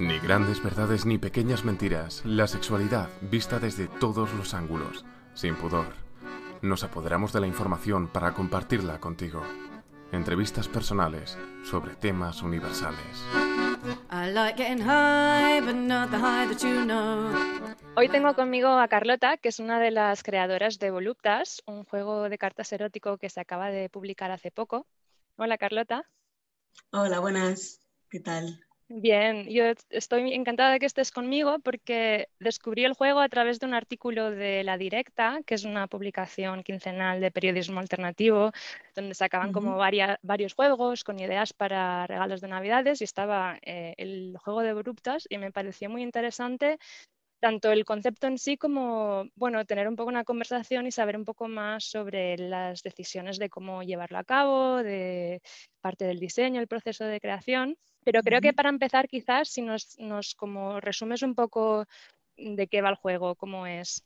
Ni grandes verdades ni pequeñas mentiras, la sexualidad vista desde todos los ángulos, sin pudor. Nos apoderamos de la información para compartirla contigo. Entrevistas personales sobre temas universales. Hoy tengo conmigo a Carlota, que es una de las creadoras de Voluptas, un juego de cartas erótico que se acaba de publicar hace poco. Hola Carlota. Hola, buenas. ¿Qué tal? Bien, yo estoy encantada de que estés conmigo porque descubrí el juego a través de un artículo de La Directa, que es una publicación quincenal de periodismo alternativo, donde sacaban como varios juegos con ideas para regalos de Navidades y estaba eh, el juego de Voluptas y me pareció muy interesante tanto el concepto en sí como, bueno, tener un poco una conversación y saber un poco más sobre las decisiones de cómo llevarlo a cabo, de parte del diseño, el proceso de creación. Pero creo que para empezar, quizás, si nos, como resumes un poco de qué va el juego, cómo es.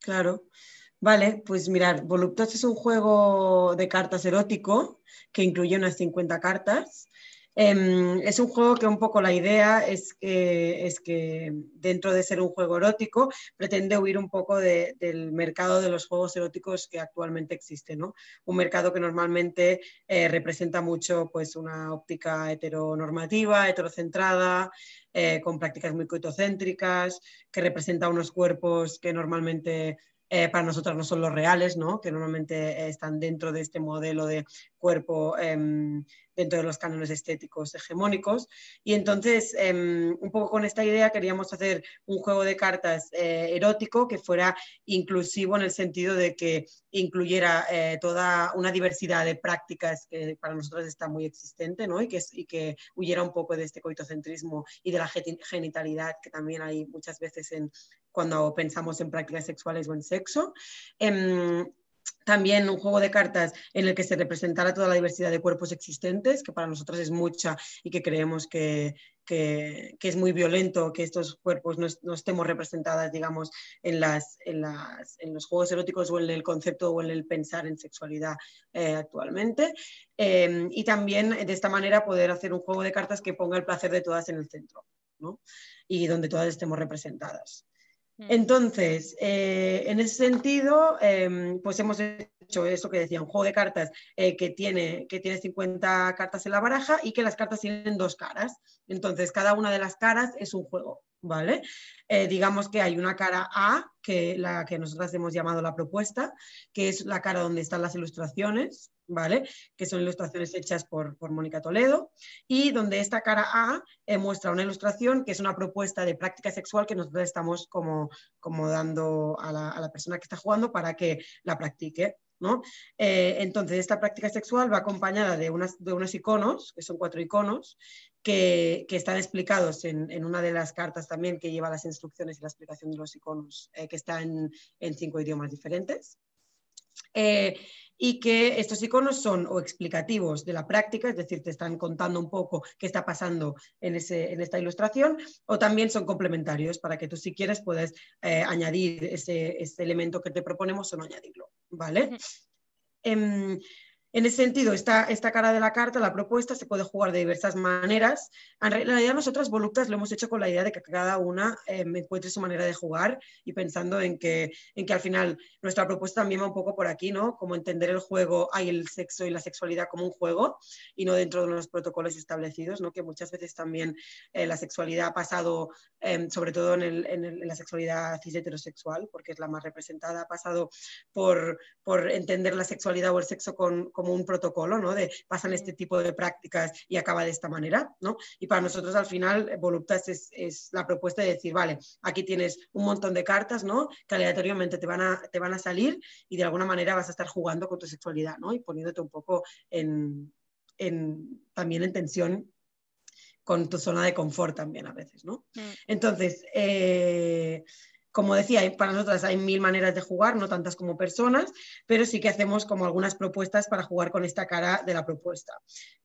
Claro. Vale, pues mirar, Voluptas es un juego de cartas erótico que incluye unas 50 cartas Em, es un juego que un poco la idea es que, es que dentro de ser un juego erótico pretende huir un poco del mercado de los juegos eróticos que actualmente existe, ¿no? Un mercado que normalmente eh, representa mucho pues, una óptica heteronormativa, heterocentrada, eh, con prácticas muy coitocéntricas, que representa unos cuerpos que normalmente eh, para nosotras no son los reales, ¿no? que normalmente están dentro de este modelo de cuerpo em, dentro de los cánones estéticos hegemónicos. Y entonces, em, un poco con esta idea queríamos hacer un juego de cartas eh, erótico que fuera inclusivo en el sentido de que incluyera eh, toda una diversidad de prácticas que para nosotros está muy existente ¿no? y, que, y que huyera un poco de este coitocentrismo y de la genitalidad que también hay muchas veces en, cuando pensamos en prácticas sexuales o en sexo. Em, también un juego de cartas en el que se representara toda la diversidad de cuerpos existentes, que para nosotros es mucha y que creemos que, es muy violento que estos cuerpos no, estemos representadas, digamos, en, las, en, los juegos eróticos o en el concepto o en el pensar en sexualidad eh, actualmente. Em, y también de esta manera poder hacer un juego de cartas que ponga el placer de todas en el centro y donde todas estemos representadas. Entonces, eh, en ese sentido, em, pues hemos hecho eso que decía, un juego de cartas eh, que, tiene, que tiene 50 cartas en la baraja y que las cartas tienen dos caras. Entonces, cada una de las caras es un juego, ¿vale? Eh, digamos que hay una cara A, que la que nosotras hemos llamado la propuesta, que es la cara donde están las ilustraciones, Que son ilustraciones hechas por, Mónica Toledo, y donde esta cara A eh, muestra una ilustración que es una propuesta de práctica sexual que nosotros estamos como, como dando a la, persona que está jugando para que la practique. ¿no? Eh, entonces, esta práctica sexual va acompañada de, unas, de unos iconos, que son cuatro iconos, que, están explicados en, una de las cartas también que lleva las instrucciones y la explicación de los iconos, eh, que está en, cinco idiomas diferentes. Eh, y que estos iconos son o explicativos de la práctica, es decir, te están contando un poco qué está pasando en, ese, en esta ilustración, o también son complementarios para que tú si quieres puedas eh, añadir ese, ese, elemento que te proponemos o no añadirlo, ¿vale? En ese sentido, esta, esta cara de la carta, la propuesta, se puede jugar de diversas maneras. En realidad, nosotras volutas lo hemos hecho con la idea de que cada una eh, encuentre su manera de jugar y pensando en que, en que al final nuestra propuesta también va un poco por aquí, ¿no? Como entender el juego, hay el sexo y la sexualidad como un juego y no dentro de los protocolos establecidos, ¿no? Que muchas veces también eh, la sexualidad ha pasado, em, sobre todo en, el, en, la sexualidad cis heterosexual, porque es la más representada, ha pasado por, por entender la sexualidad o el sexo con como un protocolo, ¿no? De pasan este tipo de prácticas y acaba de esta manera, ¿no? Y para nosotros al final Voluptas es, la propuesta de decir, vale, aquí tienes un montón de cartas, ¿no? Que aleatoriamente te van a, te van a salir y de alguna manera vas a estar jugando con tu sexualidad, ¿no? Y poniéndote un poco en, también en tensión con tu zona de confort también a veces, ¿no? Mm. Entonces, eh, como decía, para nosotras hay mil maneras de jugar, no tantas como personas, pero sí que hacemos como algunas propuestas para jugar con esta cara de la propuesta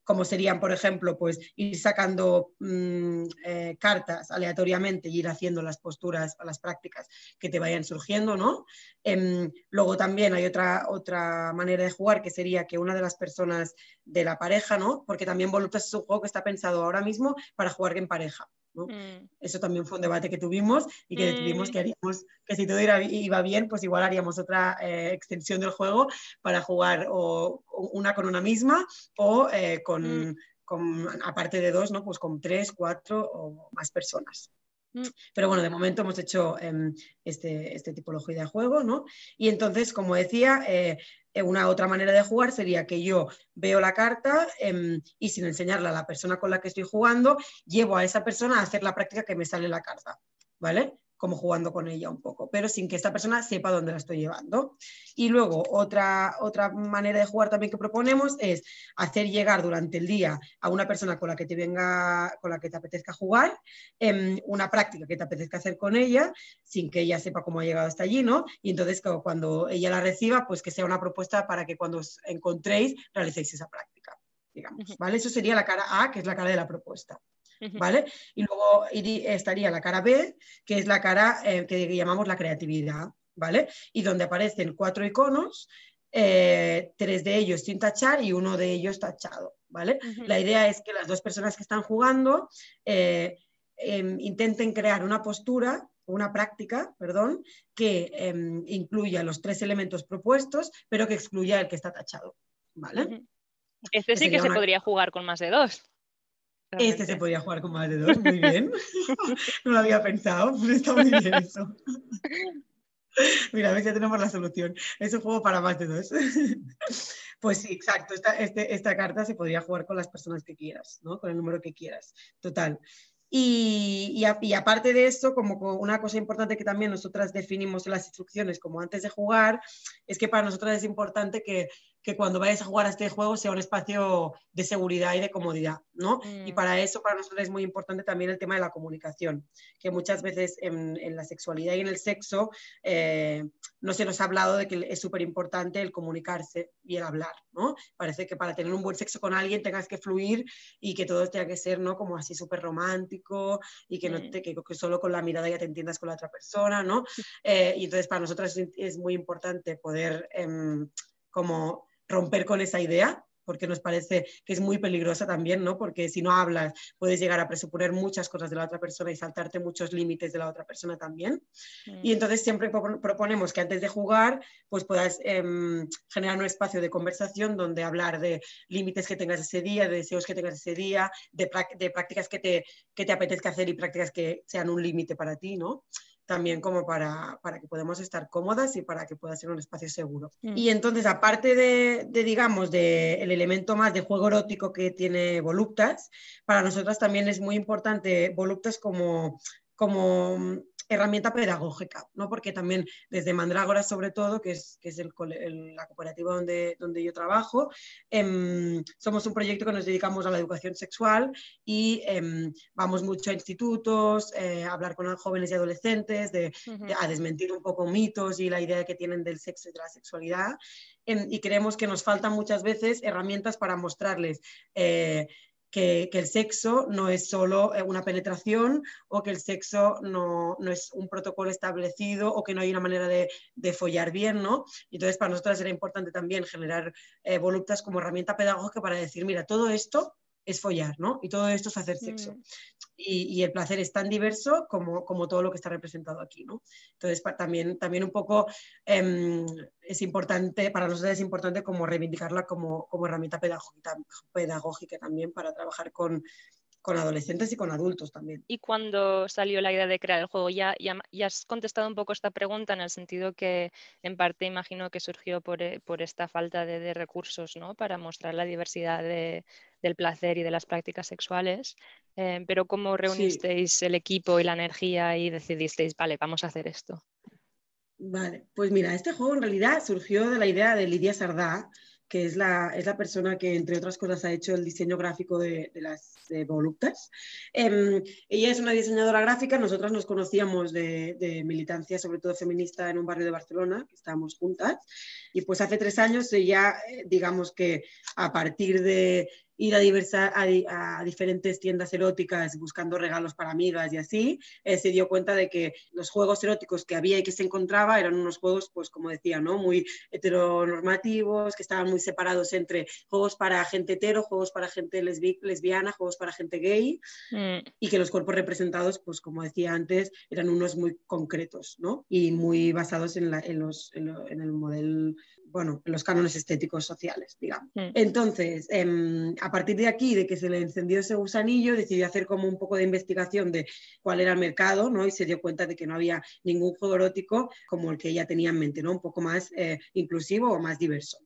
como serían, por ejemplo, pues ir sacando mm, eh, cartas aleatoriamente y ir haciendo las posturas o las prácticas que te vayan surgiendo, ¿no? Em, luego también hay otra, otra manera de jugar que sería que una de las personas de la pareja, ¿no? Porque también Voluptas es un juego que está pensado ahora mismo para jugar en pareja, Mm. Eso también fue un debate que tuvimos y que decidimos mm. que haríamos, que si todo iba bien, pues igual haríamos otra eh, extensión del juego para jugar o, una con una misma o eh, con, con, aparte de dos, ¿no? Pues con tres, cuatro o más personas. Mm. Pero bueno, de momento hemos hecho em, este, este, tipología de juego, ¿no? Y entonces, como decía, eh, eh, una otra manera de jugar sería que yo veo la carta em, y sin enseñarla a la persona con la que estoy jugando, llevo a esa persona a hacer la práctica que me sale la carta, ¿vale? Como jugando con ella un poco, pero sin que esta persona sepa dónde la estoy llevando. Y luego otra, otra manera de jugar también que proponemos es hacer llegar durante el día a una persona con la que te venga, con la que te apetezca jugar, em, una práctica que te apetezca hacer con ella, sin que ella sepa cómo ha llegado hasta allí, ¿no? Y entonces cuando ella la reciba, pues que sea una propuesta para que cuando os encontréis realicéis esa práctica, digamos, ¿vale? Eso sería la cara A, que es la cara de la propuesta. ¿Vale? Y luego estaría la cara B, que es la cara eh, que llamamos la creatividad, ¿vale? Y donde aparecen cuatro iconos, eh, tres de ellos sin tachar y uno de ellos tachado, ¿vale? La idea es que las dos personas que están jugando eh, em, intenten crear una postura una práctica, perdón, que em, incluya los tres elementos propuestos, pero que excluya el que está tachado. ¿Vale? Este sí que se podría jugar con más de dos. Este se podía jugar con más de dos, muy bien. no lo había pensado, pero está muy bien eso. Mira, a ver si ya tenemos la solución. Es un juego para más de dos. Pues sí, exacto. Esta, este, esta carta se podría jugar con las personas que quieras, ¿no? Con el número que quieras. Total. Y, y, aparte de eso, como una cosa importante que también nosotras definimos en las instrucciones como antes de jugar, es que para nosotras es importante que que cuando vayas a jugar a este juego sea un espacio de seguridad y de comodidad, ¿no? Y mm. para eso, para nosotros es muy importante también el tema de la comunicación, que muchas veces en, la sexualidad y en el sexo eh, no se nos ha hablado de que es súper importante el comunicarse y el hablar, ¿no? Parece que para tener un buen sexo con alguien tengas que fluir y que todo tenga que ser, ¿no? Como así súper romántico y que, no mm. te, que, solo con la mirada ya te entiendas con la otra persona, ¿no? Eh, y entonces para nosotros es, muy importante poder em, como romper con esa idea, porque nos parece que es muy peligrosa también, ¿no? Porque si no hablas, puedes llegar a presuponer muchas cosas de la otra persona y saltarte muchos límites de la otra persona también. Mm. Y entonces siempre proponemos que antes de jugar, pues puedas em, generar un espacio de conversación donde hablar de límites que tengas ese día, de deseos que tengas ese día, de, de prácticas que te, que te apetezca hacer y prácticas que sean un límite para ti, ¿no? También como para, para, que podamos estar cómodas y para que pueda ser un espacio seguro. Mm. Y entonces, aparte de, de digamos, del el elemento más de juego erótico que tiene Voluptas, para nosotras también es muy importante Voluptas como, como herramienta pedagógica, ¿no? porque también desde Mandrágora sobre todo, que es, que es el, la cooperativa donde, donde yo trabajo, em, somos un proyecto que nos dedicamos a la educación sexual y em, vamos mucho a institutos, eh, a hablar con jóvenes y adolescentes, de, a desmentir un poco mitos y la idea que tienen del sexo y de la sexualidad. Em, y creemos que nos faltan muchas veces herramientas para mostrarles que, el sexo no es solo eh, una penetración o que el sexo no, es un protocolo establecido o que no hay una manera de, follar bien, ¿no? Entonces, para nosotros era importante también generar eh, voluptas como herramienta pedagógica para decir, mira, todo esto es follar, ¿no? Y todo esto es hacer sexo. Mm. Y, el placer es tan diverso como, como, todo lo que está representado aquí, ¿no? Entonces, también, también un poco em, es importante, para nosotros es importante como reivindicarla como, como herramienta pedagógica, pedagógica también para trabajar con, con adolescentes y con adultos también. Y cuando salió la idea de crear el juego, ya, ya, has contestado un poco esta pregunta en el sentido que en parte imagino que surgió por, eh, por esta falta de, recursos ¿no? para mostrar la diversidad del placer y de las prácticas sexuales. Eh, pero ¿cómo reunisteis el equipo y la energía y decidisteis, vale, vamos a hacer esto? Vale, pues mira, este juego en realidad surgió de la idea de Lidia Sardá, que es la, es la persona que, entre otras cosas, ha hecho el diseño gráfico de, las voluptas. Em, ella es una diseñadora gráfica, nosotras nos conocíamos de, militancia, sobre todo feminista, en un barrio de Barcelona, que estábamos juntas, y pues hace tres años ella, eh, digamos que a partir de ir a, diversa, a, diferentes tiendas eróticas buscando regalos para amigas y así, eh, se dio cuenta de que los juegos eróticos que había y que se encontraba eran unos juegos, pues como decía, ¿no? muy heteronormativos, que estaban muy separados entre juegos para gente hetero, juegos para gente lesbiana, juegos para gente gay, mm. y que los cuerpos representados, pues como decía antes, eran unos muy concretos ¿no? y muy basados en, en, los, en, en el modelo bueno, los cánones estéticos sociales, digamos. Mm. Entonces, em, a partir de aquí, de que se le encendió ese gusanillo, decidió hacer como un poco de investigación de cuál era el mercado, ¿no? Y se dio cuenta de que no había ningún juego erótico como el que ella tenía en mente, ¿no? Un poco más eh, inclusivo o más diverso.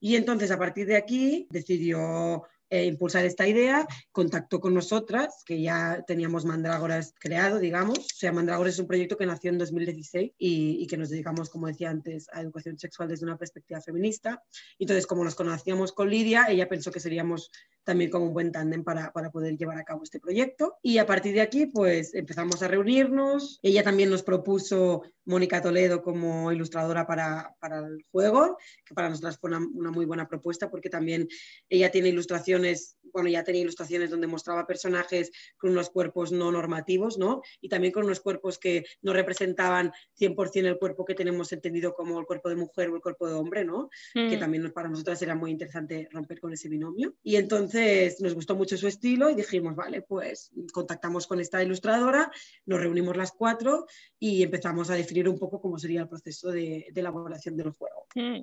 Y entonces, a partir de aquí, decidió eh, impulsar esta idea, contactó con nosotras, que ya teníamos Mandrágoras creado, digamos. O sea, Mandrágoras es un proyecto que nació en 2016 y, y, que nos dedicamos, como decía antes, a educación sexual desde una perspectiva feminista. Entonces, como nos conocíamos con Lidia, ella pensó que seríamos también como un buen tándem para, para, poder llevar a cabo este proyecto. Y a partir de aquí, pues empezamos a reunirnos. Ella también nos propuso Mónica Toledo como ilustradora para, para, el juego, que para nosotras fue una, una, muy buena propuesta porque también ella tiene ilustraciones, bueno, ya tenía ilustraciones donde mostraba personajes con unos cuerpos no normativos, ¿no? Y también con unos cuerpos que no representaban 100% el cuerpo que tenemos entendido como el cuerpo de mujer o el cuerpo de hombre, ¿no? Que mm. también para nosotras era muy interesante romper con ese binomio. Y entonces nos gustó mucho su estilo y dijimos, vale, pues contactamos con esta ilustradora, nos reunimos las cuatro y empezamos a definir un poco cómo sería el proceso de, elaboración del juego. Mm.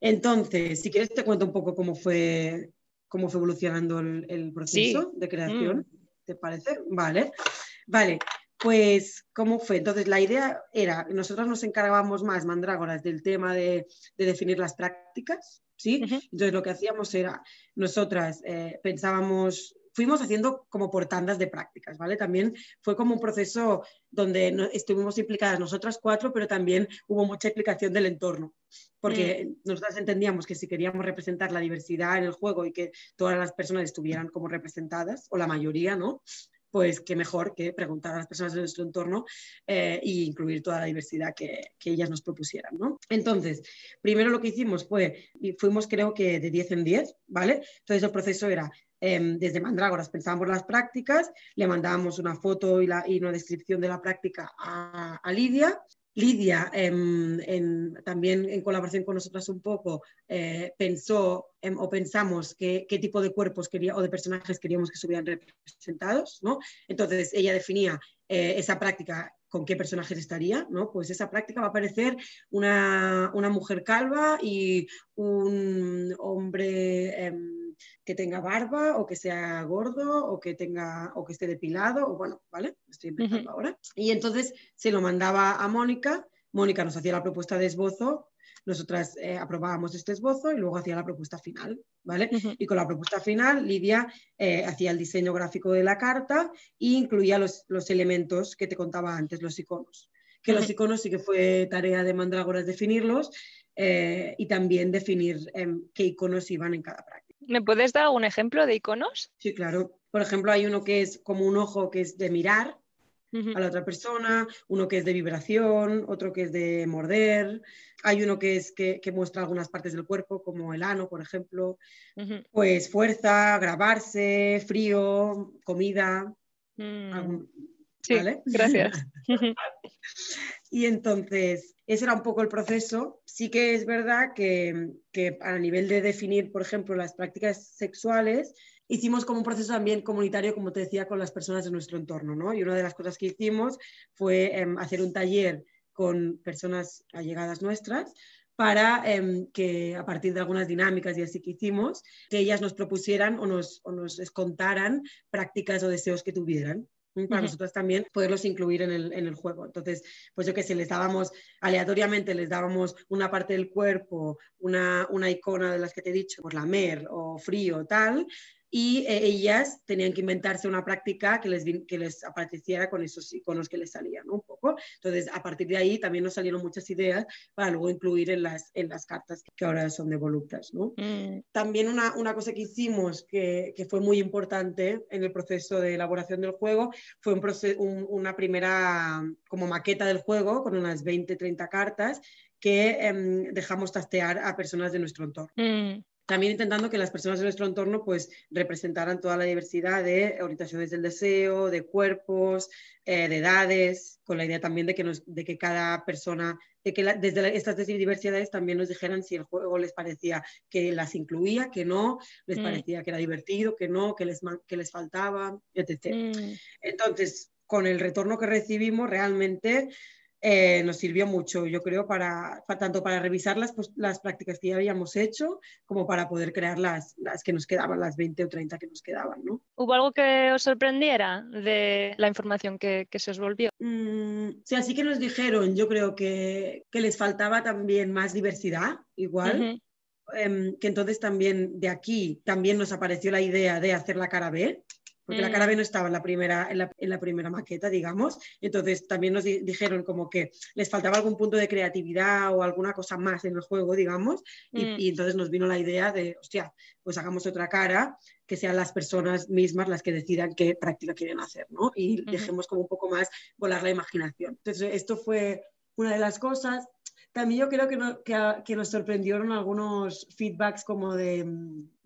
Entonces, si quieres te cuento un poco cómo fue, cómo fue evolucionando el, proceso de creación. Mm. ¿Te parece? Vale. Vale, pues, ¿cómo fue? Entonces, la idea era, nosotros nos encargábamos más, mandrágoras, del tema de, de definir las prácticas, ¿sí? Entonces lo que hacíamos era, nosotras eh, pensábamos, fuimos haciendo como por tandas de prácticas, ¿vale? También fue como un proceso donde estuvimos implicadas nosotras cuatro, pero también hubo mucha implicación del entorno, porque mm. nosotras entendíamos que si queríamos representar la diversidad en el juego y que todas las personas estuvieran como representadas, o la mayoría, ¿no? Pues qué mejor que preguntar a las personas de nuestro entorno e incluir toda la diversidad que, ellas nos propusieran. ¿no? Entonces, primero lo que hicimos fue, fuimos creo que de 10 en 10, ¿vale? Entonces el proceso era em, desde Mandrágoras pensábamos las prácticas, le mandábamos una foto y, la, y una descripción de la práctica a Lidia Lidia, también en colaboración con nosotras un poco, eh, pensó o pensamos qué tipo de cuerpos quería, o de personajes queríamos que estuvieran representados, ¿no? Entonces ella definía eh, esa práctica con qué personajes estaría, ¿no? Pues esa práctica va a aparecer una, una mujer calva y un hombre em, que tenga barba o que sea gordo o que tenga o que esté depilado o bueno, ¿vale? Estoy empezando ahora. Y entonces se lo mandaba a Mónica, Mónica nos hacía la propuesta de esbozo, nosotras eh, aprobábamos este esbozo y luego hacía la propuesta final, ¿vale? Y con la propuesta final, Lidia eh, hacía el diseño gráfico de la carta e incluía los, los elementos que te contaba antes, los iconos. Que los iconos sí que fue tarea de Mandrágoras definirlos eh, y también definir em, qué iconos iban en cada práctica. ¿Me puedes dar un ejemplo de iconos? Sí, claro. Por ejemplo, hay uno que es como un ojo que es de mirar a la otra persona, uno que es de vibración, otro que es de morder, hay uno que es que, muestra algunas partes del cuerpo, como el ano, por ejemplo. Pues fuerza, grabarse, frío, comida. Mm. Sí, gracias. y entonces, ese era un poco el proceso. Sí que es verdad que, a nivel de definir, por ejemplo, las prácticas sexuales, hicimos como un proceso también comunitario, como te decía, con las personas de nuestro entorno, ¿no? Y una de las cosas que hicimos fue em, hacer un taller con personas allegadas nuestras para em, que a partir de algunas dinámicas y así que hicimos, que ellas nos propusieran o nos, o nos contaran prácticas o deseos que tuvieran para nosotros también poderlos incluir en el, en el, juego. Entonces, pues yo que sé, les dábamos aleatoriamente, les dábamos una parte del cuerpo, una, una icona de las que te he dicho, por la mer o frío, tal, y eh, ellas tenían que inventarse una práctica que les, que les apareciera con esos iconos que les salían, un poco. Entonces, a partir de ahí también nos salieron muchas ideas para luego incluir en las, en las cartas que ahora son de voluptas. ¿no? Mm. También una, una, cosa que hicimos que, que, fue muy importante en el proceso de elaboración del juego fue un una primera como maqueta del juego con unas 20, 30 cartas que em, dejamos tastear a personas de nuestro entorno. Mm. También intentando que las personas de nuestro entorno pues representaran toda la diversidad de orientaciones del deseo, de cuerpos, eh, de edades, con la idea también de que, nos, de que cada persona, de que desde estas diversidades también nos dijeran si el juego les parecía que las incluía, que no, les mm. parecía que era divertido, que no, que les, que les faltaba, etc. Mm. Entonces, con el retorno que recibimos, realmente eh, nos sirvió mucho, yo creo, para, tanto para revisar las, pues, las prácticas que ya habíamos hecho, como para poder crear las, las que nos quedaban, las 20 o 30 que nos quedaban. ¿no? ¿Hubo algo que os sorprendiera de la información que, que se os volvió? Mm, sí, así que nos dijeron, yo creo que, que les faltaba también más diversidad, igual. Em, que entonces también de aquí también nos apareció la idea de hacer la cara B, porque la cara B mm. no estaba en la primera, en la, primera maqueta, digamos. Entonces también nos dijeron como que les faltaba algún punto de creatividad o alguna cosa más en el juego, digamos. Y, mm. entonces nos vino la idea de, hostia, pues hagamos otra cara, que sean las personas mismas las que decidan qué práctica quieren hacer, ¿no? Y dejemos como un poco más volar la imaginación. Entonces esto fue una de las cosas. También yo creo que, que, nos sorprendieron algunos feedbacks como de,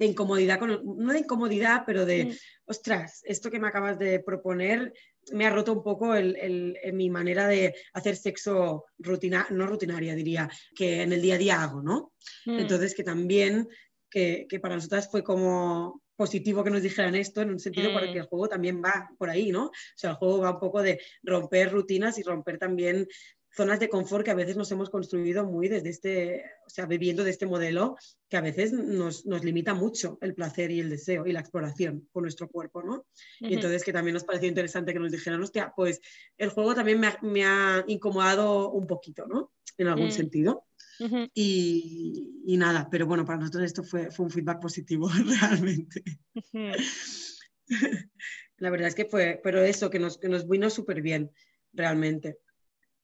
incomodidad, no de incomodidad, pero de, mm. ostras, esto que me acabas de proponer me ha roto un poco el, mi manera de hacer sexo rutina, no rutinaria, diría, que en el día a día hago, ¿no? Mm. Entonces, que también, que, que, para nosotras fue como positivo que nos dijeran esto, en un sentido porque mm. el juego también va por ahí, ¿no? O sea, el juego va un poco de romper rutinas y romper también zonas de confort que a veces nos hemos construido muy desde este, o sea, bebiendo de este modelo que a veces nos, nos limita mucho el placer y el deseo y la exploración con nuestro cuerpo, ¿no? Y entonces que también nos pareció interesante que nos dijeran, hostia, pues el juego también me ha, me ha incomodado un poquito, ¿no? En algún mm. sentido. y, y, nada, pero bueno, para nosotros esto fue, fue un feedback positivo realmente. La verdad es que fue, pero eso, que nos, que nos vino súper bien, realmente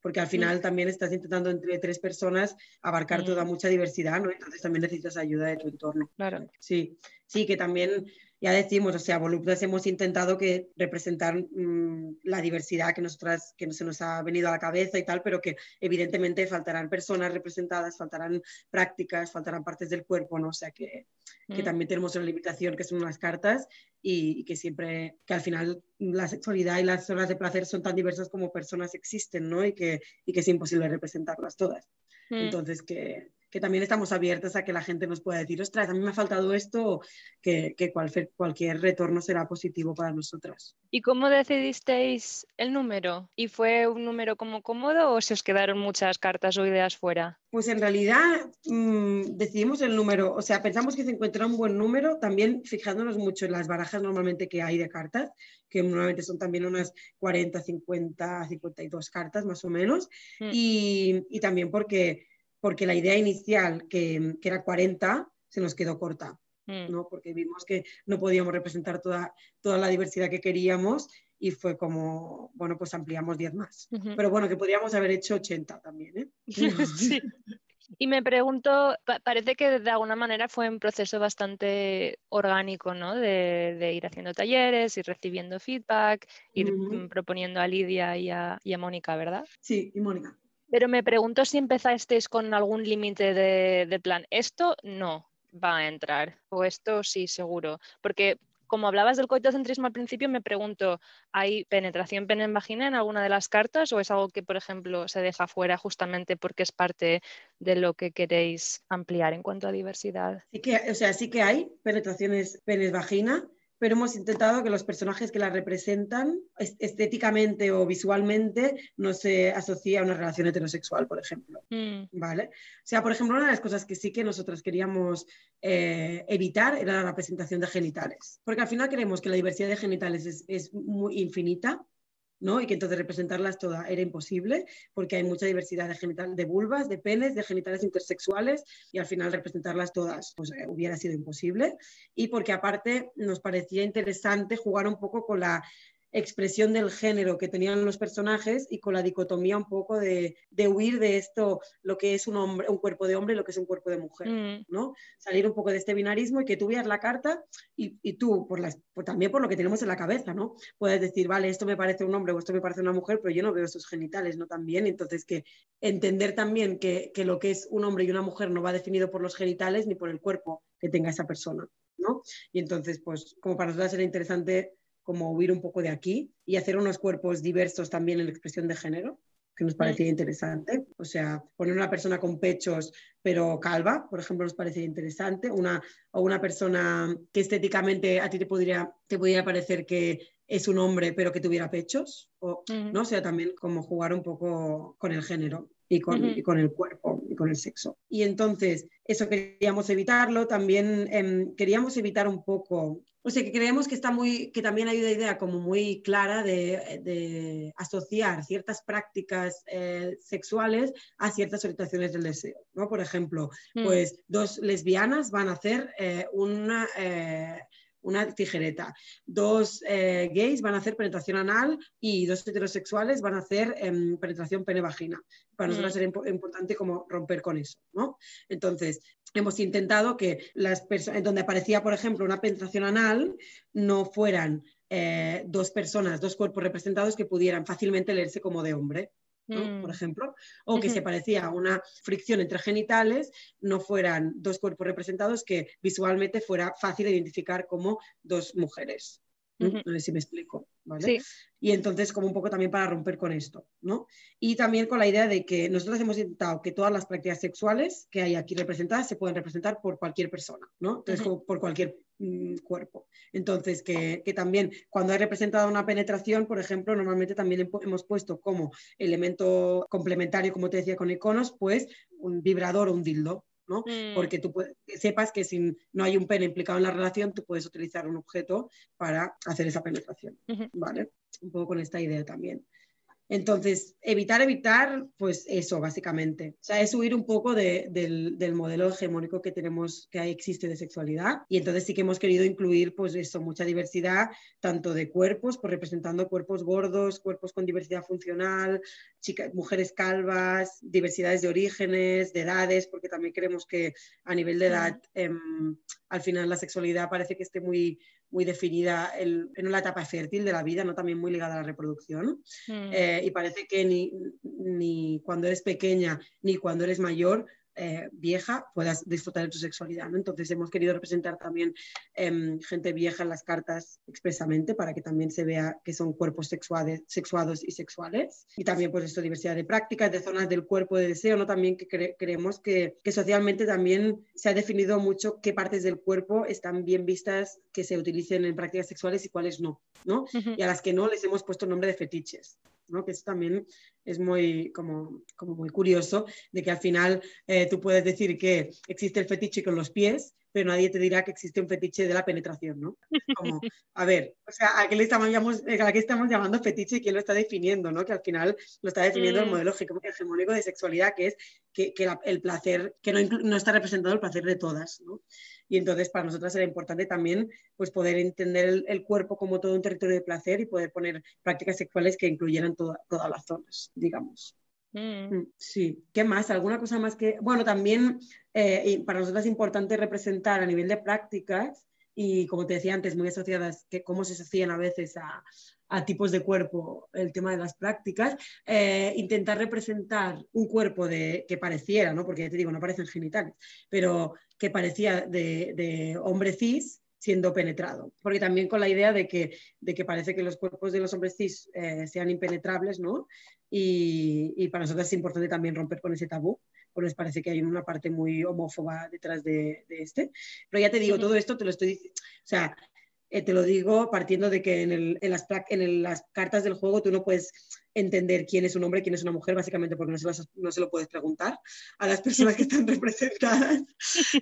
porque al final también estás intentando entre tres personas abarcar toda mucha diversidad, ¿no? Entonces también necesitas ayuda de tu entorno. Claro. Sí, sí, que también ya decimos, o sea, Voluptas hemos intentado que representar mm, la diversidad que nosotras, que se nos ha venido a la cabeza y tal, pero que evidentemente faltarán personas representadas, faltarán prácticas, faltarán partes del cuerpo, ¿no? O sea, que, que mm. también tenemos una limitación que son las cartas y, que siempre, que al final la sexualidad y las zonas de placer son tan diversas como personas existen, ¿no? Y que, y que es imposible representarlas todas. Mm. Entonces, que, que también estamos abiertas a que la gente nos pueda decir, ostras, a mí me ha faltado esto, que, que cualquier, cualquier retorno será positivo para nosotras. ¿Y cómo decidisteis el número? ¿Y fue un número como cómodo o se os quedaron muchas cartas o ideas fuera? Pues en realidad mm, decidimos el número, o sea, pensamos que se encuentra un buen número, también fijándonos mucho en las barajas normalmente que hay de cartas, que normalmente son también unas 40, 50, 52 cartas más o menos, mm. y, y también porque porque la idea inicial, que, era 40, se nos quedó corta, mm. ¿no? porque vimos que no podíamos representar toda, toda la diversidad que queríamos y fue como, bueno, pues ampliamos 10 más. Pero bueno, que podríamos haber hecho 80 también. ¿eh? sí. Y me pregunto, parece que de alguna manera fue un proceso bastante orgánico, ¿no? De, ir haciendo talleres, y recibiendo feedback, ir proponiendo a Lidia y a, y a Mónica, ¿verdad? Sí, y Mónica. Pero me pregunto si empezasteis con algún límite de, plan, esto no va a entrar, o esto sí, seguro. Porque como hablabas del coitocentrismo al principio, me pregunto, ¿hay penetración pene en vagina en alguna de las cartas o es algo que, por ejemplo, se deja fuera justamente porque es parte de lo que queréis ampliar en cuanto a diversidad? Sí que, o sea, sí que hay penetraciones pene vagina, pero hemos intentado que los personajes que la representan estéticamente o visualmente no se asocie a una relación heterosexual, por ejemplo. Mm. ¿Vale? O sea, por ejemplo, una de las cosas que sí que nosotros queríamos eh, evitar era la representación de genitales, porque al final creemos que la diversidad de genitales es, es muy infinita ¿no? Y que entonces representarlas todas era imposible porque hay mucha diversidad de genital, de vulvas, de penes, de genitales intersexuales y al final representarlas todas pues eh, hubiera sido imposible y porque aparte nos parecía interesante jugar un poco con la expresión del género que tenían los personajes y con la dicotomía un poco de, huir de esto, lo que es un, hombre, un cuerpo de hombre y lo que es un cuerpo de mujer, mm. ¿no? Salir un poco de este binarismo y que tú veas la carta y, tú, por las, también por lo que tenemos en la cabeza, ¿no? Puedes decir, vale, esto me parece un hombre o esto me parece una mujer, pero yo no veo esos genitales, ¿no? También, entonces que entender también que, que lo que es un hombre y una mujer no va definido por los genitales ni por el cuerpo que tenga esa persona, ¿no? Y entonces, pues, como para nosotros era interesante como huir un poco de aquí y hacer unos cuerpos diversos también en la expresión de género, que nos parecía interesante. O sea, poner una persona con pechos pero calva, por ejemplo, nos parecía interesante. Una, o una persona que estéticamente a ti te podría, te podría parecer que es un hombre pero que tuviera pechos. O, ¿no? o sea, también como jugar un poco con el género y con, el cuerpo y con el sexo. Y entonces, eso queríamos evitarlo. También em, queríamos evitar un poco, o sea, que creemos que, está muy, que también hay una idea como muy clara de, asociar ciertas prácticas eh, sexuales a ciertas orientaciones del deseo. ¿no? Por ejemplo, mm. pues dos lesbianas van a hacer eh, una eh, una tijereta. Dos eh, gays van a hacer penetración anal y dos heterosexuales van a hacer em, penetración pene-vagina. Para nosotros mm. era importante como romper con eso, ¿no? Entonces, hemos intentado que las personas, donde aparecía, por ejemplo, una penetración anal, no fueran eh, dos personas, dos cuerpos representados que pudieran fácilmente leerse como de hombre por mm. ejemplo, o que se parecía a una fricción entre genitales, no fueran dos cuerpos representados que visualmente fuera fácil identificar como dos mujeres. No sé si me explico. ¿vale? Y entonces, como un poco también para romper con esto, ¿no? Y también con la idea de que nosotros hemos intentado que todas las prácticas sexuales que hay aquí representadas se pueden representar por cualquier persona, ¿no? Entonces, por cualquier mm, cuerpo. Entonces, que, que, también cuando hay representada una penetración, por ejemplo, normalmente también hemos puesto como elemento complementario, como te decía, con iconos, pues un vibrador o un dildo, Mm. Porque tú sepas que si no hay un pene implicado en la relación, tú puedes utilizar un objeto para hacer esa penetración, ¿vale? Un poco con esta idea también. Entonces, evitar, evitar, pues eso, básicamente. O sea, es huir un poco del, modelo hegemónico que tenemos, que existe de sexualidad. Y entonces sí que hemos querido incluir, pues eso, mucha diversidad, tanto de cuerpos, pues representando cuerpos gordos, cuerpos con diversidad funcional, chicas, mujeres calvas, diversidades de orígenes, de edades, porque también creemos que a nivel de edad, em, al final la sexualidad parece que esté muy muy definida en una etapa fértil de la vida, ¿no? también muy ligada a la reproducción. Mm. Eh, y parece que ni, ni cuando eres pequeña ni cuando eres mayor eh, vieja puedas disfrutar de tu sexualidad. Entonces hemos querido representar también em, gente vieja en las cartas expresamente para que también se vea que son cuerpos sexuales, sexuados y sexuales. Y también pues esto, diversidad de prácticas, de zonas del cuerpo de deseo, ¿no? También que creemos que, que, socialmente también se ha definido mucho qué partes del cuerpo están bien vistas que se utilicen en prácticas sexuales y cuáles no, ¿no? Y a las que no les hemos puesto nombre de fetiches que eso también es muy, como, como muy curioso, de que al final eh, tú puedes decir que existe el fetiche con los pies, pero nadie te dirá que existe un fetiche de la penetración, ¿no? Como, a ver, o sea, ¿a qué le estamos, llamando, a qué estamos llamando fetiche y quién lo está definiendo, ¿no? Que al final lo está definiendo el mm. modelo hegemónico de sexualidad, que es que, que el placer, que no, no, está representado el placer de todas, ¿no? Y entonces para nosotras era importante también pues, poder entender el, cuerpo como todo un territorio de placer y poder poner prácticas sexuales que incluyeran todas las zonas, digamos. Mm. Mm, sí, ¿qué más? ¿Alguna cosa más que...? Bueno, también eh, para nosotros es importante representar a nivel de prácticas y, como te decía antes, muy asociadas, que cómo se hacían a veces a, a tipos de cuerpo el tema de las prácticas, eh, intentar representar un cuerpo de, que pareciera, ¿no? porque ya te digo, no parecen genitales, pero que parecía de, hombre cis siendo penetrado, porque también con la idea de que, de que parece que los cuerpos de los hombres cis eh, sean impenetrables, ¿no? Y, para nosotros es importante también romper con ese tabú, porque nos parece que hay una parte muy homófoba detrás de, este. Pero ya te digo, todo esto te lo estoy diciendo, o sea, eh, te lo digo partiendo de que en, las, en las cartas del juego tú no puedes entender quién es un hombre, quién es una mujer, básicamente porque no se, no se lo puedes preguntar a las personas que están representadas.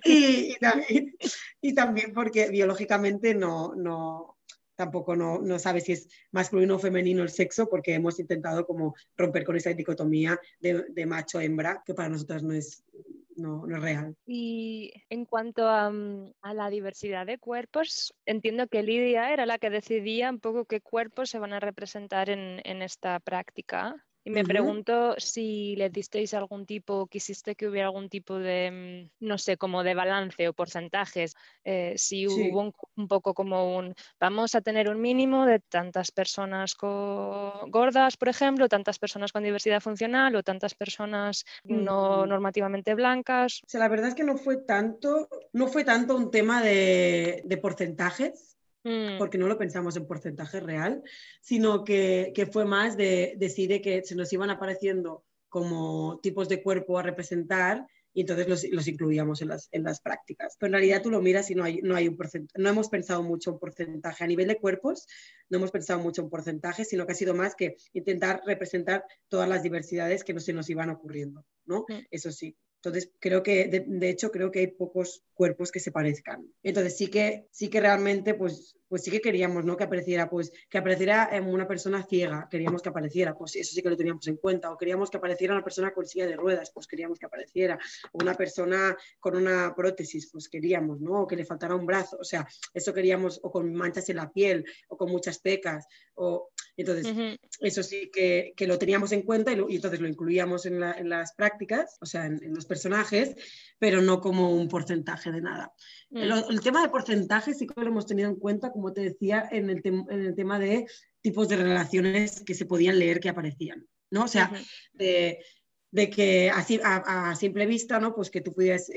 Y, también, y, también, porque biológicamente no, no, tampoco no, no sabe si es masculino o femenino el sexo, porque hemos intentado como romper con esa dicotomía de, de macho-hembra, que para nosotras no es, no, no es real. Y en cuanto a, mm, a, la diversidad de cuerpos, entiendo que Lidia era la que decidía un poco qué cuerpos se van a representar en, en esta práctica. Y me pregunto si le disteis algún tipo, quisiste que hubiera algún tipo de, mm, no sé, como de balance o porcentajes, eh, si hubo un, poco como un, vamos a tener un mínimo de tantas personas gordas, por ejemplo, tantas personas con diversidad funcional o tantas personas no normativamente blancas. O sea, la verdad es que no fue tanto, no fue tanto un tema de, de porcentajes, Mm. porque no lo pensamos en porcentaje real, sino que, que fue más de decir que se nos iban apareciendo como tipos de cuerpo a representar y entonces los, los incluíamos en las, en las, prácticas. Pero en realidad tú lo miras y no hay, no hay un porcentaje, no hemos pensado mucho en porcentaje. A nivel de cuerpos no hemos pensado mucho en porcentaje, sino que ha sido más que intentar representar todas las diversidades que no se nos iban ocurriendo, ¿no? Mm. Eso sí. Entonces, creo que, de, de, hecho, creo que hay pocos cuerpos que se parezcan. Entonces, sí que, sí que realmente, pues, pues sí que queríamos, ¿no? Que apareciera, pues, que apareciera una persona ciega, queríamos que apareciera, pues eso sí que lo teníamos en cuenta. O queríamos que apareciera una persona con silla de ruedas, pues queríamos que apareciera. O una persona con una prótesis, pues queríamos, ¿no? O que le faltara un brazo, o sea, eso queríamos, o con manchas en la piel, o con muchas pecas, o entonces, eso sí que, que, lo teníamos en cuenta y, y entonces lo incluíamos en, la, en, las prácticas, o sea, en, en, los personajes, pero no como un porcentaje de nada. Mm. El, el, tema de porcentaje sí que lo hemos tenido en cuenta, como te decía, en el, en el tema de tipos de relaciones que se podían leer que aparecían, ¿no? O sea, de, de, que así, a, a, simple vista, ¿no? Pues que tú pudieras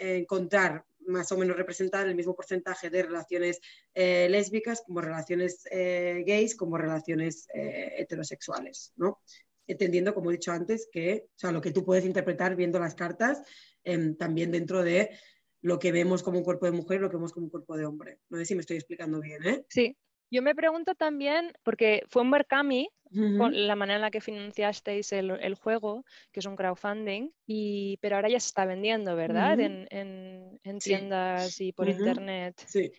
encontrar más o menos representar el mismo porcentaje de relaciones eh, lésbicas como relaciones eh, gays, como relaciones eh, heterosexuales, ¿no? Entendiendo, como he dicho antes, que o sea, lo que tú puedes interpretar viendo las cartas em, también dentro de lo que vemos como un cuerpo de mujer, lo que vemos como un cuerpo de hombre. No sé si me estoy explicando bien, ¿eh? Sí. Yo me pregunto también, porque fue un Mercami, con la manera en la que financiasteis el, el, juego, que es un crowdfunding, y, pero ahora ya se está vendiendo, ¿verdad? en, en, en, tiendas sí. y por internet. Sí.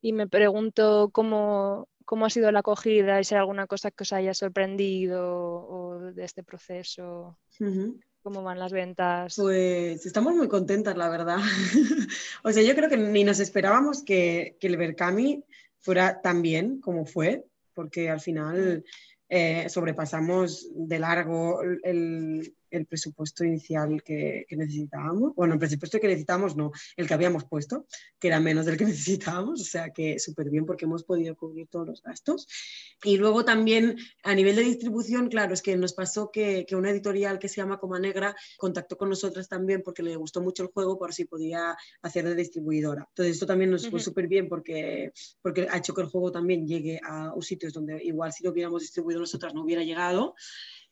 Y me pregunto cómo, cómo ha sido la acogida y si hay alguna cosa que os haya sorprendido o de este proceso. ¿Cómo van las ventas? Pues estamos muy contentas, la verdad. o sea, yo creo que ni nos esperábamos que, que el Berkami fuera tan bien como fue, porque al final eh, sobrepasamos de largo el, el presupuesto inicial que, que, necesitábamos. Bueno, el presupuesto que necesitábamos no, el que habíamos puesto, que era menos del que necesitábamos, o sea que súper bien porque hemos podido cubrir todos los gastos. Y luego también a nivel de distribución, claro, es que nos pasó que, que una editorial que se llama Coma Negra contactó con nosotras también porque le gustó mucho el juego por si podía hacer de distribuidora. Entonces esto también nos fue uh -huh. súper bien porque, porque ha hecho que el juego también llegue a sitios donde igual si lo hubiéramos distribuido nosotras no hubiera llegado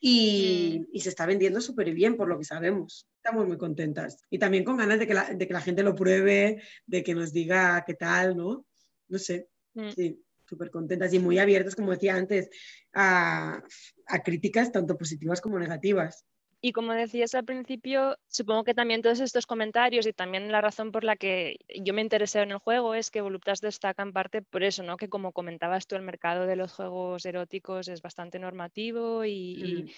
y, mm. y se está vendiendo súper bien por lo que sabemos. Estamos muy contentas. Y también con ganas de que, la, de que la gente lo pruebe, de que nos diga qué tal, ¿no? No sé. Mm. Sí, súper contentas y muy abiertas, como decía antes, a, a críticas tanto positivas como negativas. Y como decías al principio, supongo que también todos estos comentarios y también la razón por la que yo me interesé en el juego es que Voluptas destaca en parte por eso, ¿no? Que como comentabas tú, el mercado de los juegos eróticos es bastante normativo y, mm.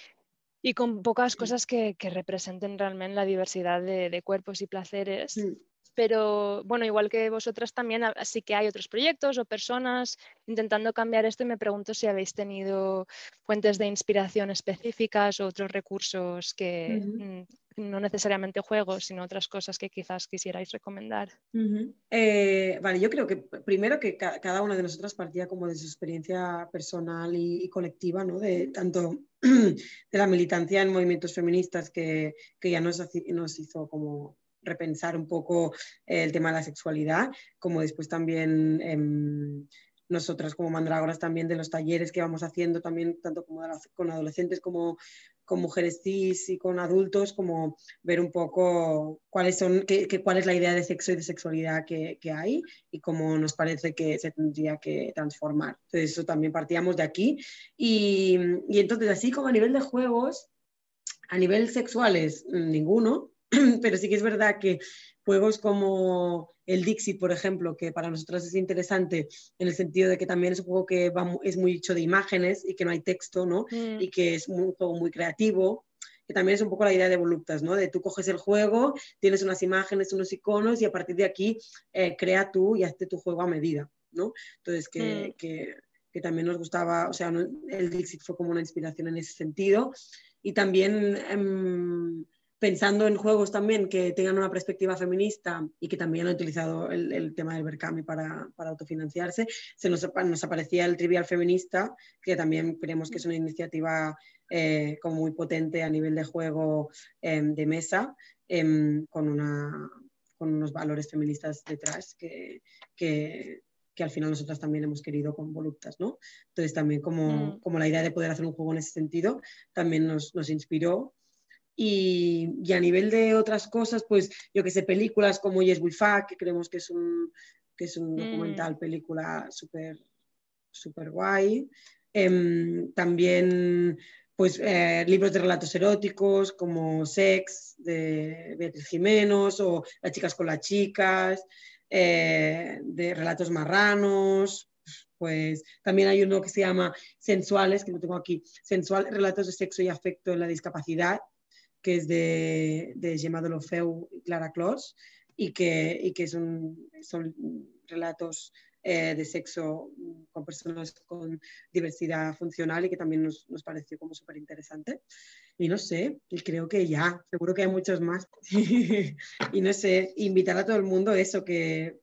y, y con pocas cosas que, que, representen realmente la diversidad de, de cuerpos y placeres. Mm pero bueno, igual que vosotras también, sí que hay otros proyectos o personas intentando cambiar esto y me pregunto si habéis tenido fuentes de inspiración específicas o otros recursos que uh -huh. no necesariamente juegos, sino otras cosas que quizás quisierais recomendar. Uh -huh. eh, vale, yo creo que primero que ca cada una de nosotras partía como de su experiencia personal y, y colectiva, ¿no? De tanto de la militancia en movimientos feministas que, que ya nos, nos hizo como repensar un poco el tema de la sexualidad, como después también eh, nosotras como mandrágoras también de los talleres que vamos haciendo también tanto con adolescentes como con mujeres cis y con adultos, como ver un poco cuáles son, qué, cuál es la idea de sexo y de sexualidad que, que, hay y cómo nos parece que se tendría que transformar. Entonces, eso también partíamos de aquí. Y, y entonces, así como a nivel de juegos, a nivel sexuales, ninguno, pero sí que es verdad que juegos como el Dixit, por ejemplo, que para nosotros es interesante en el sentido de que también es un juego que va, es muy hecho de imágenes y que no hay texto, ¿no? Mm. Y que es un juego muy creativo que también es un poco la idea de Voluptas, ¿no? De tú coges el juego, tienes unas imágenes, unos iconos y a partir de aquí eh, crea tú y hazte tu juego a medida, ¿no? Entonces, que, mm. que, también nos gustaba, o sea, el Dixit fue como una inspiración en ese sentido. Y también... Em, pensando en juegos también que tengan una perspectiva feminista y que también han utilizado el, tema del Berkami para, para, autofinanciarse, se nos, nos, aparecía el Trivial Feminista, que también creemos que es una iniciativa eh, como muy potente a nivel de juego em, de mesa, em, con, una, con unos valores feministas detrás que, que, que al final nosotras también hemos querido con Voluptas, ¿no? Entonces también como, mm. como la idea de poder hacer un juego en ese sentido también nos, nos inspiró y, a nivel de otras cosas, pues yo que sé, películas como Yes We Fuck, que creemos que es un, que es un mm. documental, película súper super guay. Em, también pues eh, libros de relatos eróticos como Sex de Beatriz Jiménez o Las chicas con las chicas, eh, de relatos marranos, pues también hay uno que se llama Sensuales, que lo tengo aquí, Sensual, relatos de sexo y afecto en la discapacidad, que es de, de Gemma Dolofeu y Clara Clos, y que, y que son, son relatos eh, de sexo con personas con diversidad funcional y que también nos, nos pareció como súper interesante. Y no sé, y creo que ya, seguro que hay muchos más. y no sé, invitar a todo el mundo eso, que,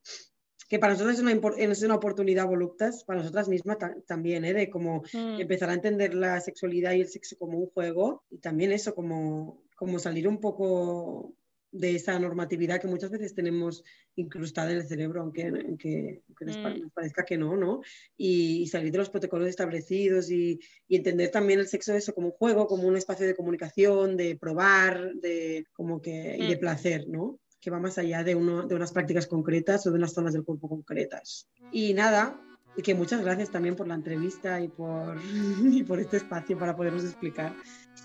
que para nosotros es una, es una oportunidad voluptas, para nosotras mismas también, ¿eh? de como mm. empezar a entender la sexualidad y el sexo como un juego y también eso, como como salir un poco de esa normatividad que muchas veces tenemos incrustada en el cerebro, aunque, aunque, mm. nos, parezca que no, ¿no? Y, salir de los protocolos establecidos y, entender también el sexo eso como un juego, como un espacio de comunicación, de probar, de como que y de mm. placer, ¿no? Que va más allá de, uno, de unas prácticas concretas o de unas zonas del cuerpo concretas. Y nada, y que muchas gracias también por la entrevista y por, y por este espacio para podernos explicar.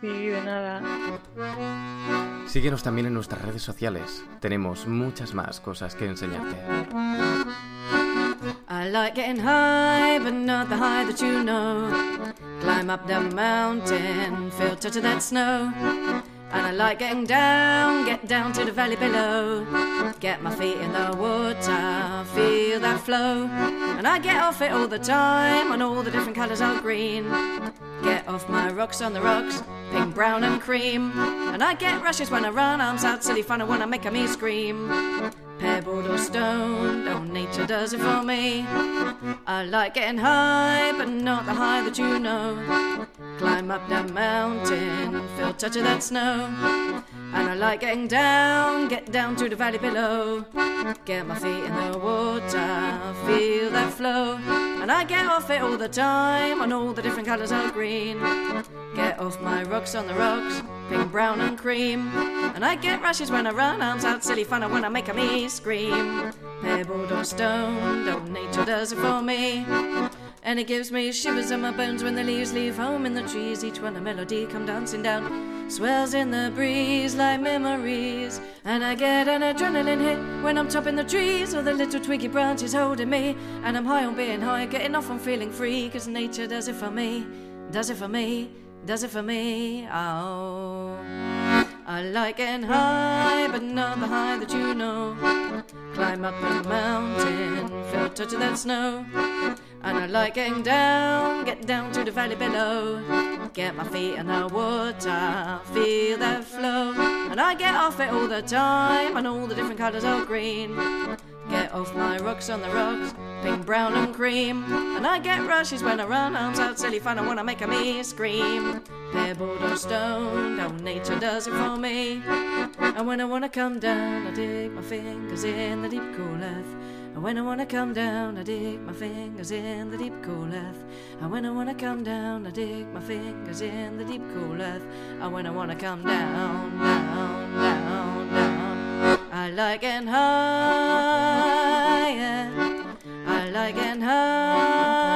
Sí, de nada. Síguenos también en nuestras redes sociales. Tenemos muchas más cosas que enseñarte. I like getting high, but not the high that you know. Climb up the mountain, feel touch of that snow. And I like getting down, get down to the valley below. Get my feet in the water, feel that flow. And I get off it all the time on all the different colours are green. Get off my rocks on the rocks, pink, brown, and cream. And I get rushes when I run, arms out, silly fun, and I make a me scream. Pebbled or stone, nature does it for me. I like getting high, but not the high that you know. Climb up that mountain, feel touch of that snow. And I like getting down, get down to the valley below. Get my feet in the water, feel that flow. And I get off it all the time on all the different colours of green. Get off my rocks on the rocks, pink, brown, and cream. And I get rushes when I run, arms out, silly fun, and when I make a me scream. Pebbled or stone, oh, nature does it for me. And it gives me shivers in my bones when the leaves leave home in the trees. Each one a melody come dancing down, swells in the breeze like memories. And I get an adrenaline hit when I'm chopping the trees, or the little twiggy branches holding me. And I'm high on being high, getting off on feeling free, cause nature does it for me, does it for me, does it for me. Oh. I like getting high, but not the high that you know. Climb up a mountain, feel touch of that snow. And I like getting down, get down to the valley below. Get my feet in the water, feel that flow. And I get off it all the time, and all the different colours of green. Get off my rocks on the rocks, pink, brown, and cream. And I get rushes when I run, arms out, silly fun, I make a me scream. Pebbled or stone, oh, nature does it for me. And when I wanna come down, I dig my fingers in the deep cool earth. And when I wanna come down, I dig my fingers in the deep cool earth. And when I wanna come down, I dig my fingers in the deep cool earth. And when I wanna come down, down, down, down, I like it higher. I like it higher.